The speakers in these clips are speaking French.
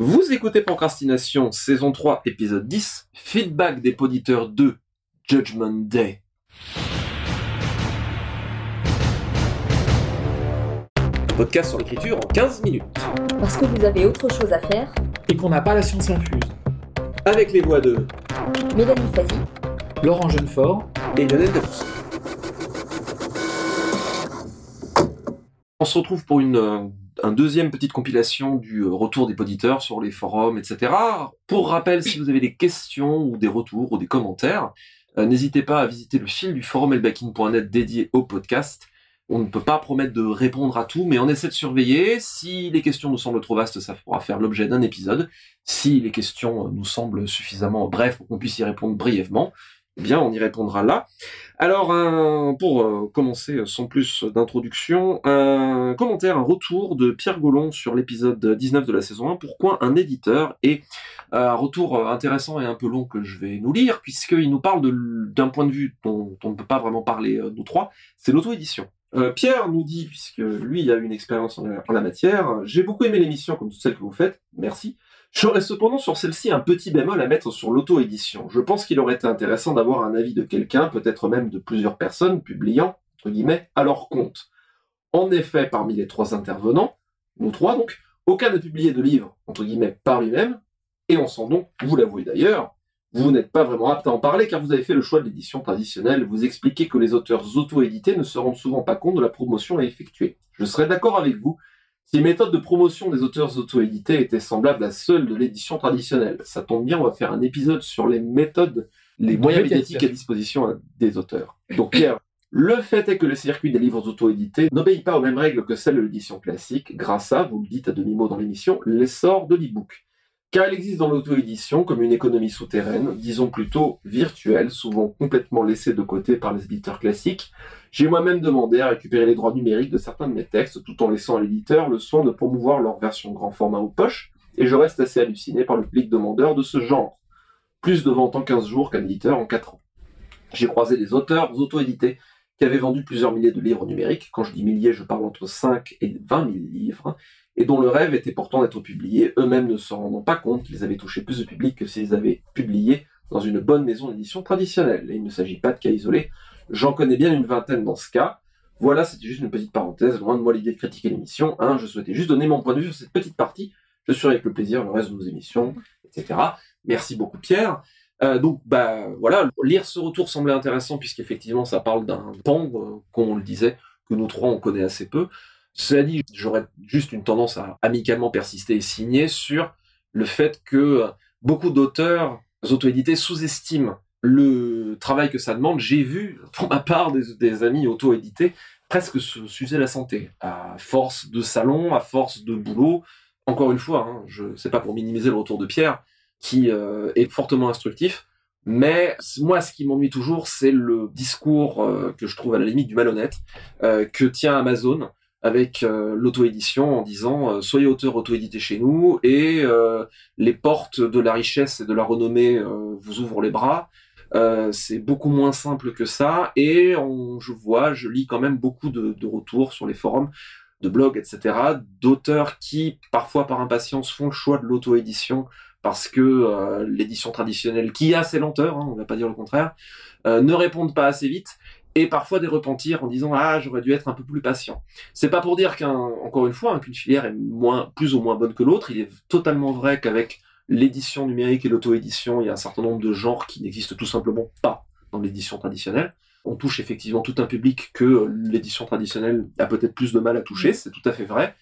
Vous écoutez Procrastination, saison 3, épisode 10, feedback des poditeurs 2, Judgment Day. Podcast sur l'écriture en 15 minutes. Parce que vous avez autre chose à faire, et qu'on n'a pas la science infuse. Avec les voix de Mélanie Fazi, Laurent Jeunefort, et Lionel Debus. On se retrouve pour une euh, deuxième petite compilation du euh, retour des poditeurs sur les forums, etc. Pour rappel, si vous avez des questions ou des retours ou des commentaires, euh, n'hésitez pas à visiter le fil du forum elbacking.net dédié au podcast. On ne peut pas promettre de répondre à tout, mais on essaie de surveiller. Si les questions nous semblent trop vastes, ça pourra faire l'objet d'un épisode. Si les questions nous semblent suffisamment brèves pour qu'on puisse y répondre brièvement, eh bien, on y répondra là. Alors, pour euh, commencer sans plus d'introduction, un commentaire, un retour de Pierre Gollon sur l'épisode 19 de la saison 1, pourquoi un éditeur, et euh, un retour intéressant et un peu long que je vais nous lire, puisqu'il nous parle d'un point de vue dont on ne peut pas vraiment parler, euh, nous trois, c'est l'auto-édition. Pierre nous dit, puisque lui a une expérience en la matière, j'ai beaucoup aimé l'émission comme toutes celles que vous faites, merci. J'aurais cependant sur celle-ci un petit bémol à mettre sur l'auto-édition. Je pense qu'il aurait été intéressant d'avoir un avis de quelqu'un, peut-être même de plusieurs personnes, publiant, entre guillemets, à leur compte. En effet, parmi les trois intervenants, nous trois donc, aucun n'a publié de livre, entre guillemets, par lui-même, et on sent donc, vous l'avouez d'ailleurs, vous n'êtes pas vraiment apte à en parler car vous avez fait le choix de l'édition traditionnelle. Vous expliquez que les auteurs auto-édités ne se rendent souvent pas compte de la promotion à effectuer. Je serais d'accord avec vous si les méthodes de promotion des auteurs auto-édités étaient semblables à celles de l'édition traditionnelle, ça tombe bien, on va faire un épisode sur les méthodes, les moyens médiatiques à disposition des auteurs. Donc Pierre, le fait est que le circuit des livres auto-édités n'obéit pas aux mêmes règles que celles de l'édition classique, grâce à, vous le dites à demi-mot dans l'émission, l'essor de l'e-book. Car il existe dans l'auto-édition comme une économie souterraine, disons plutôt virtuelle, souvent complètement laissée de côté par les éditeurs classiques, j'ai moi-même demandé à récupérer les droits numériques de certains de mes textes tout en laissant à l'éditeur le soin de promouvoir leur version grand format ou poche, et je reste assez halluciné par le public demandeur de ce genre. Plus de ventes en 15 jours qu'un éditeur en 4 ans. J'ai croisé des auteurs auto-édités qui avaient vendu plusieurs milliers de livres numériques, quand je dis milliers, je parle entre 5 et 20 000 livres, et dont le rêve était pourtant d'être publiés, eux-mêmes ne se rendant pas compte qu'ils avaient touché plus de public que s'ils avaient publié dans une bonne maison d'édition traditionnelle. Et il ne s'agit pas de cas isolés, J'en connais bien une vingtaine dans ce cas. Voilà, c'était juste une petite parenthèse. Loin de moi l'idée de critiquer l'émission. Hein, je souhaitais juste donner mon point de vue sur cette petite partie. Je suis avec le plaisir le reste de nos émissions, etc. Merci beaucoup Pierre. Euh, donc bah voilà, lire ce retour semblait intéressant puisqu'effectivement ça parle d'un pan, euh, comme on le disait, que nous trois on connaît assez peu. Cela dit, j'aurais juste une tendance à amicalement persister et signer sur le fait que beaucoup d'auteurs auto-édités sous-estiment le travail que ça demande, j'ai vu, pour ma part, des, amis auto-édités presque s'user la santé, à force de salon, à force de boulot. Encore une fois, hein, je sais pas pour minimiser le retour de Pierre, qui euh, est fortement instructif, mais moi, ce qui m'ennuie toujours, c'est le discours euh, que je trouve à la limite du malhonnête euh, que tient Amazon avec l'auto-édition en disant soyez auteur auto-édité chez nous et les portes de la richesse et de la renommée vous ouvrent les bras euh, c'est beaucoup moins simple que ça. Et je vois, je lis quand même beaucoup de, retours sur les forums, de blogs, etc., d'auteurs qui, parfois par impatience, font le choix de l'auto-édition parce que euh, l'édition traditionnelle, qui a ses lenteurs, hein, on ne va pas dire le contraire, euh, ne répondent pas assez vite et parfois des repentirs en disant ah j'aurais dû être un peu plus patient. C'est pas pour dire qu'un encore une fois hein, qu'une filière est moins plus ou moins bonne que l'autre. Il est totalement vrai qu'avec l'édition numérique et l'auto-édition, il y a un certain nombre de genres qui n'existent tout simplement pas dans l'édition traditionnelle. On touche effectivement tout un public que l'édition traditionnelle a peut-être plus de mal à toucher, c'est tout à fait vrai.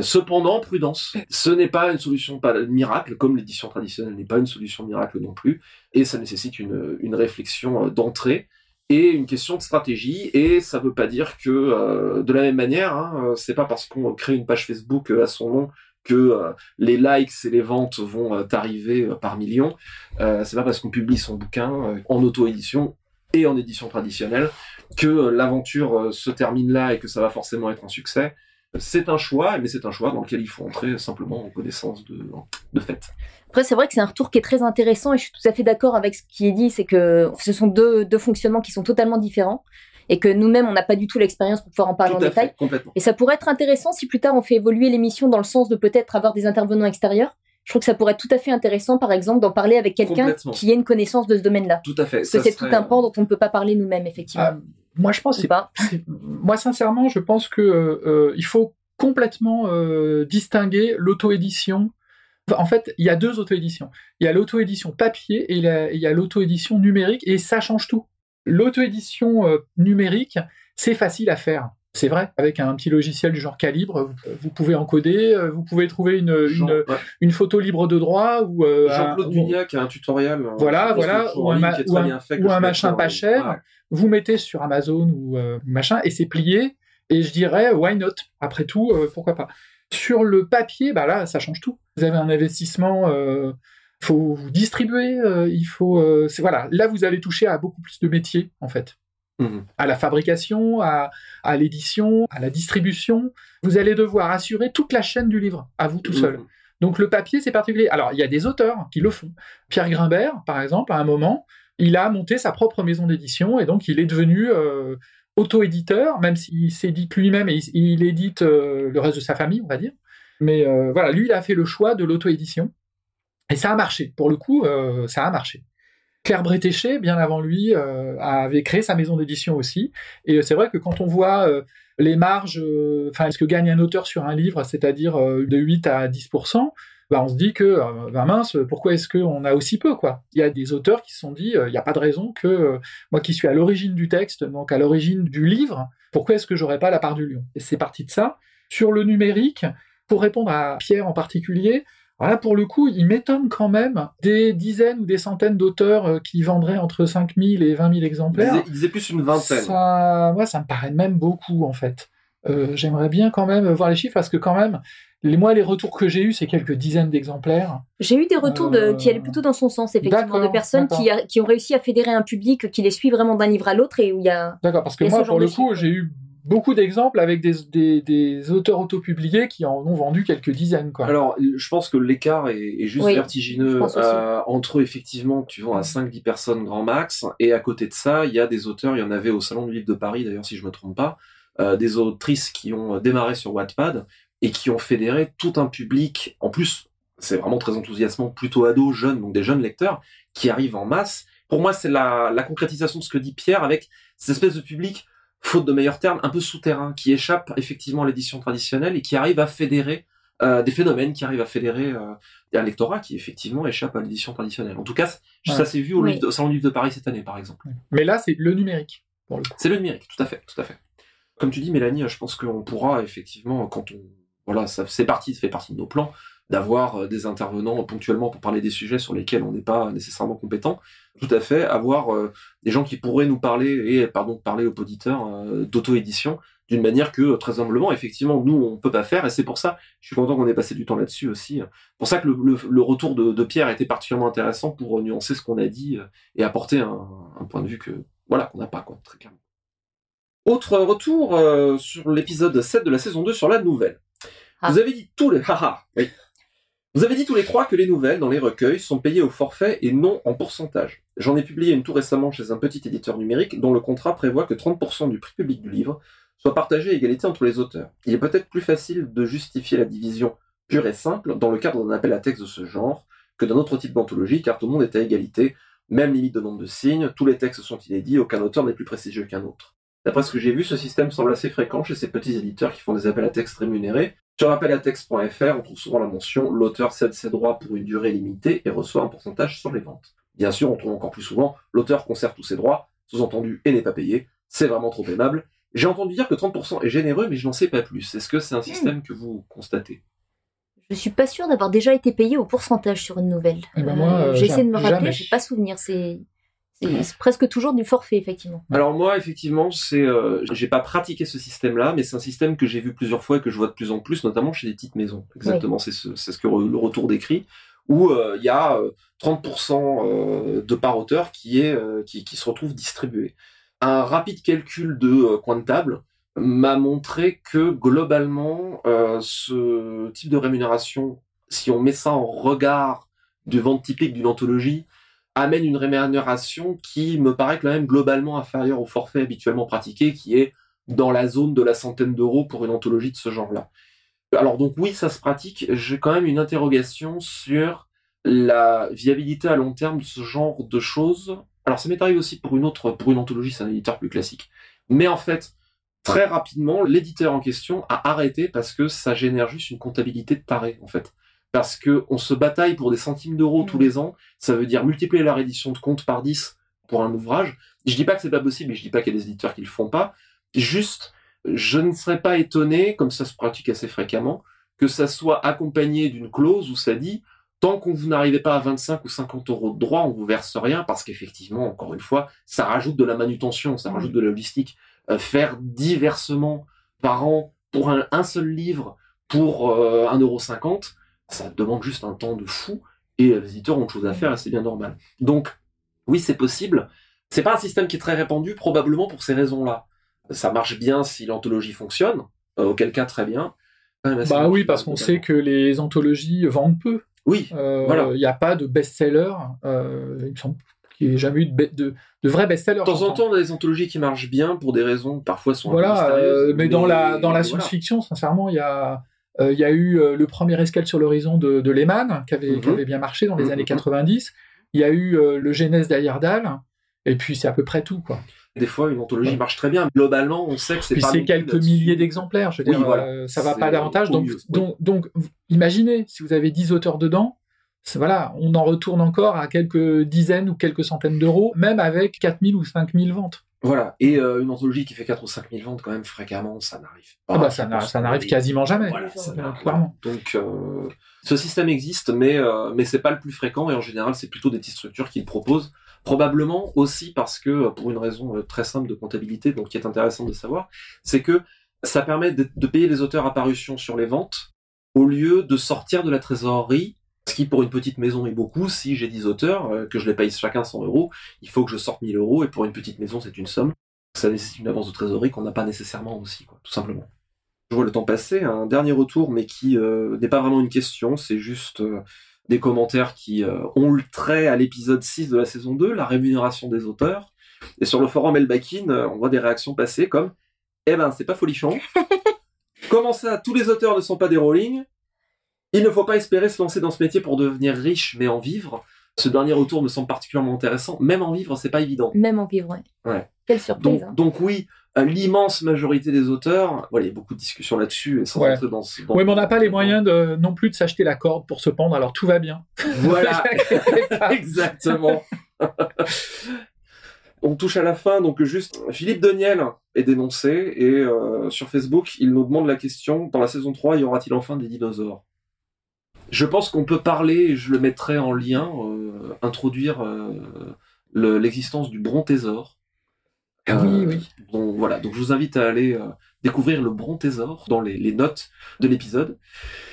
Cependant, prudence. Ce n'est pas une solution pas miracle, comme l'édition traditionnelle n'est pas une solution miracle non plus, et ça nécessite une, une réflexion euh, d'entrée et une question de stratégie. Et ça ne veut pas dire que, euh, de la même manière, hein, euh, c'est pas parce qu'on crée une page Facebook à son nom que euh, les likes et les ventes vont euh, arriver euh, par millions. c'est pas parce qu'on publie son bouquin en auto-édition et en édition traditionnelle que l'aventure se termine là et que ça va forcément être un succès. C'est un choix, mais c'est un choix dans lequel il faut entrer simplement en connaissance de, de fait. Après, c'est vrai que c'est un retour qui est très intéressant et je suis tout à fait d'accord avec ce qui est dit, c'est que ce sont deux, deux fonctionnements qui sont totalement différents et que nous-mêmes, on n'a pas du tout l'expérience pour pouvoir en parler en détail. complètement. Et ça pourrait être intéressant si plus tard on fait évoluer l'émission dans le sens de peut-être avoir des intervenants extérieurs je trouve que ça pourrait être tout à fait intéressant, par exemple, d'en parler avec quelqu'un qui ait une connaissance de ce domaine-là. Tout à fait. Parce que c'est serait- tout un pan dont on ne peut pas parler nous-mêmes, effectivement. Ah, moi, je pense pas. moi sincèrement, je pense que euh, euh, il faut complètement euh, distinguer l'auto-édition. Enfin, en fait, il y a deux auto-éditions. Il y a l'auto-édition papier et il y a l'auto-édition numérique et ça change tout. L'auto-édition euh, numérique, c'est facile à faire. C'est vrai, avec un petit logiciel du genre Calibre, vous, pouvez encoder, vous pouvez trouver une, Jean- une, ouais. une photo libre de droit ou euh, Jean-Claude Bugnac a un tutoriel. euh, Voilà, voilà, ou un ma- ou un- fait, ou un machin pas cher. Ouais. Vous mettez sur Amazon ou euh, machin et c'est plié et je dirais why not? Après tout euh, pourquoi pas? Sur le papier bah là ça change tout vous avez un investissement euh, faut vous distribuer il faut voilà là vous allez toucher à beaucoup plus de métiers en fait Mhm. à la fabrication à, à l'édition à la distribution vous allez devoir assurer toute la chaîne du livre à vous tout seul Mhm. donc le papier, c'est particulier. Alors, il y a des auteurs qui le font. Pierre Grimbert, par exemple, à un moment, il a monté sa propre maison d'édition et donc il est devenu euh, auto-éditeur, même s'il s'édite lui-même et il, édite euh, le reste de sa famille, on va dire. Mais euh, voilà, lui, il a fait le choix de l'auto-édition et ça a marché. Pour le coup, euh, ça a marché. Claire Bretéché, bien avant lui, avait créé sa maison d'édition aussi. Et c'est vrai que quand on voit les marges, enfin, ce que gagne un auteur sur un livre, c'est-à-dire de 8 à 10%, bah, on se dit que, euh, bah mince, pourquoi est-ce qu'on a aussi peu, quoi? Il y a des auteurs qui se sont dit, euh, il n'y a pas de raison que, euh, moi qui suis à l'origine du texte, donc à l'origine du livre, pourquoi est-ce que j'aurais pas la part du lion? Et c'est parti de ça. Sur le numérique, pour répondre à Pierre en particulier, voilà, pour le coup, il m'étonne quand même des dizaines ou des centaines d'auteurs qui vendraient entre 5000 et 20 000 Il exemplaires. disait, il disait plus une vingtaine. Ça, moi, ça me paraît même beaucoup, en fait. Euh, J'aimerais bien quand même voir les chiffres, parce que quand même, les, moi, les retours que j'ai eus, c'est quelques dizaines d'exemplaires. J'ai eu des retours de, Euh, qui allaient plutôt dans son sens, effectivement, de d'accord, personnes qui, a- qui ont réussi à fédérer un public qui les suit vraiment d'un livre à l'autre et où il y a. D'accord, parce que moi, pour le coup, j'ai eu beaucoup d'exemples avec des, des, des auteurs autopubliés qui en ont vendu quelques dizaines, quoi. Alors, je pense que l'écart est, est juste Oui, vertigineux euh, entre effectivement, tu vends à 5-10 personnes grand max, et à côté de ça, il y a des auteurs, il y en avait au Salon du Livre de Paris, d'ailleurs, si je me trompe pas, euh, des autrices qui ont démarré sur Wattpad et qui ont fédéré tout un public, en plus, c'est vraiment très enthousiasmant, plutôt ados, jeunes, donc des jeunes lecteurs, qui arrivent en masse. Pour moi, c'est la, la concrétisation de ce que dit Pierre avec cette espèce de public, faute de meilleurs termes, un peu souterrain, qui échappe effectivement à l'édition traditionnelle et qui arrive à fédérer euh, des phénomènes, qui arrivent à fédérer euh, un lectorat qui effectivement échappe à l'édition traditionnelle. En tout cas, Ouais. ça s'est vu au, Oui. livre de- au Salon du Livre de Paris cette année, par exemple. Mais là, c'est le numérique. C'est le numérique, tout à fait, tout à fait. Comme tu dis, Mélanie, je pense qu'on pourra effectivement, quand on, voilà, ça c'est parti, ça fait partie de nos plans, d'avoir euh, des intervenants ponctuellement pour parler des sujets sur lesquels on n'est pas nécessairement compétent. Tout à fait, avoir euh, des gens qui pourraient nous parler et pardon parler aux auditeurs euh, d'auto-édition d'une manière que très humblement, effectivement, nous on peut pas faire. Et c'est pour ça, je suis content qu'on ait passé du temps là-dessus aussi. Pour ça que le, retour de, Pierre était particulièrement intéressant pour nuancer ce qu'on a dit et apporter un, point de vue que voilà qu'on n'a pas quoi, très clairement. Autre retour sur l'épisode 7 de la saison 2 sur la nouvelle. Ah. Vous avez dit tous les haha, oui. Vous avez dit tous les trois que les nouvelles dans les recueils sont payées au forfait et non en pourcentage. J'en ai publié une tout récemment chez un petit éditeur numérique dont le contrat prévoit que 30% du prix public du livre soit partagé à égalité entre les auteurs. Il est peut-être plus facile de justifier la division pure et simple dans le cadre d'un appel à texte de ce genre que d'un autre type d'anthologie car tout le monde est à égalité, même limite de nombre de signes, tous les textes sont inédits, aucun auteur n'est plus prestigieux qu'un autre. D'après ce que j'ai vu, ce système semble assez fréquent chez ces petits éditeurs qui font des appels à texte rémunérés. Sur appelattexte.fr, on trouve souvent la mention l'auteur cède ses droits pour une durée limitée et reçoit un pourcentage sur les ventes. Bien sûr, on trouve encore plus souvent l'auteur conserve tous ses droits, sous-entendu et n'est pas payé. C'est vraiment trop aimable. J'ai entendu dire que 30% est généreux, mais je n'en sais pas plus. Est-ce que c'est un système que vous constatez? Je suis pas sûre d'avoir déjà été payée au pourcentage sur une nouvelle. Eh ben euh, j'ai essayé de me rappeler, jamais. j'ai pas souvenir. C'est c'est- presque toujours du forfait, effectivement. Alors moi, effectivement, c'est, euh, j'ai pas pratiqué ce système-là, mais c'est un système que j'ai vu plusieurs fois et que je vois de plus en plus, notamment chez des petites maisons. Exactement, c'est ce, c'est ce que le retour décrit, où euh, il y a euh, 30% euh, de par auteur qui est euh, qui, qui se retrouve distribué. Un rapide calcul de euh, coin de table m'a montré que globalement, euh, ce type de rémunération, si on met ça en regard du vente typique d'une anthologie, amène une rémunération qui me paraît quand même globalement inférieure au forfait habituellement pratiqué, qui est dans la zone de la centaine d'euros pour une anthologie de ce genre-là. Alors donc oui, ça se pratique. J'ai quand même une interrogation sur la viabilité à long terme de ce genre de choses. Alors ça m'est arrivé aussi pour une autre, pour une anthologie, c'est un éditeur plus classique. Mais en fait, très rapidement, l'éditeur en question a arrêté parce que ça génère juste une comptabilité de taré, en fait. Parce que on se bataille pour des centimes d'euros tous les ans. Ça veut dire multiplier la réédition de compte par 10 pour un ouvrage. Je dis pas que c'est pas possible et je dis pas qu'il y a des éditeurs qui le font pas. Juste, je ne serais pas étonné, comme ça se pratique assez fréquemment, que ça soit accompagné d'une clause où ça dit tant qu'on vous n'arrivez pas à 25 ou 50 euros de droit, on vous verse rien parce qu'effectivement, encore une fois, ça rajoute de la manutention, ça rajoute de la logistique. Euh, faire diversement par an pour un, seul livre pour euh, 1,50€, ça demande juste un temps de fou et les éditeurs ont autre chose à faire et c'est bien normal. Donc, oui, c'est possible. C'est pas un système qui est très répandu, probablement pour ces raisons-là. Ça marche bien si l'anthologie fonctionne, euh, auquel cas très bien. Bah oui, parce qu'on sait que les anthologies vendent peu. Oui, Euh, Voilà. Il n'y a pas de best-seller. euh, il me semble qu'il n'y ait jamais eu de, de, de vrai best-seller. De temps en temps, on a des anthologies qui marchent bien pour des raisons parfois sont un peu Voilà, euh, mais dans la, dans la voilà. science-fiction, sincèrement, il y a, il y a eu euh, le premier escale sur l'horizon de, de Lehman, qui avait, qui Mhm. avait bien marché dans les Mhm. années 90. Il y a eu euh, le Genèse d'Ayerdal, et puis c'est à peu près tout. Quoi. Des fois, une anthologie marche très bien. Globalement, on sait que c'est Puis pas c'est quelques milliers d'exemplaires, je veux Oui, dire, voilà. euh, ça va pas davantage. Donc, mieux, oui. donc, donc, vous- imaginez, si vous avez 10 auteurs dedans, voilà, on en retourne encore à quelques dizaines ou quelques centaines d'euros, même avec 4000 ou 5000 ventes. Voilà. Et euh, une anthologie qui fait 4 ou 5 000 ventes, quand même, fréquemment, ça n'arrive pas. Ah bah, ça n'arrive quasiment jamais. Voilà, ça n'arrive- clairement. Donc, euh, ce système existe, mais, euh, mais c'est pas le plus fréquent, et en général, c'est plutôt des petites structures qui le proposent. Probablement aussi parce que, euh, pour une raison euh, très simple de comptabilité, donc qui est intéressante de savoir, c'est que ça permet de, de payer les auteurs à parution sur les ventes, au lieu de sortir de la trésorerie, ce qui pour une petite maison est beaucoup. Si j'ai 10 auteurs, euh, que je les paye chacun 100 euros, il faut que je sorte 1000 euros, et pour une petite maison, c'est une somme. Ça nécessite une avance de trésorerie qu'on n'a pas nécessairement aussi, quoi, tout simplement. Je vois le temps passer. Un dernier retour, mais qui euh, n'est pas vraiment une question, c'est juste euh, des commentaires qui ont le trait à l'épisode 6 de la saison 2, la rémunération des auteurs. Et sur le forum Elbakin, on voit des réactions passer comme Eh ben, c'est pas folichon. Comment ça, tous les auteurs ne sont pas des Rowling Il ne faut pas espérer se lancer dans ce métier pour devenir riche, mais en vivre. Ce dernier retour me semble particulièrement intéressant. Même en vivre, c'est pas évident. Même en vivre, ouais. Ouais. Quelle surprise. Donc, hein. donc oui, euh, l'immense majorité des auteurs, voilà, il y a beaucoup de discussions là-dessus, et sans Ouais. entrer dans ce... dans- Oui, mais on n'a pas les moyens de, non plus de s'acheter la corde pour se pendre, alors tout va bien. Voilà, exactement. On touche à la fin, donc juste, Philippe Deniel est dénoncé, et euh, sur Facebook, il nous demande la question, dans la saison 3, y aura-t-il enfin des dinosaures? Je pense qu'on peut parler, et je le mettrai en lien, euh, introduire euh, le- l'existence du brontésaure. Ah oui, Euh, oui. Donc voilà, donc je vous invite à aller découvrir le Brontésaure dans les, les notes de l'épisode.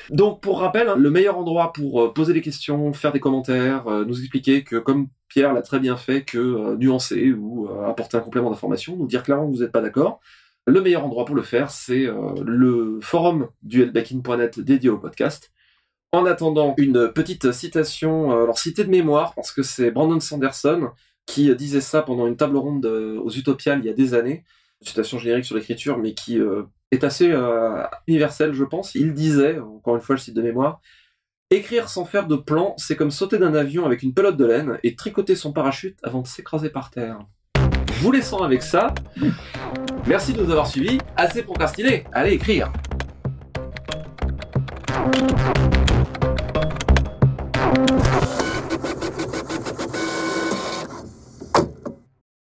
Donc pour rappel, hein, le meilleur endroit pour poser des questions, faire des commentaires, nous expliquer que comme Pierre l'a très bien fait, que nuancer ou apporter un complément d'information, nous dire clairement que vous n'êtes pas d'accord. Le meilleur endroit pour le faire, c'est euh, le forum du hellbacking.net dédié au podcast. En attendant, une petite citation, euh, alors citée de mémoire, parce que c'est Brandon Sanderson qui disait ça pendant une table ronde euh, aux Utopiales il y a des années, citation générique sur l'écriture, mais qui euh, est assez universelle, je pense. Il disait, encore une fois, je cite de mémoire, Écrire sans faire de plan, c'est comme sauter d'un avion avec une pelote de laine et tricoter son parachute avant de s'écraser par terre. Vous laissant avec ça. Merci de nous avoir suivis. Assez procrastiné. Allez écrire.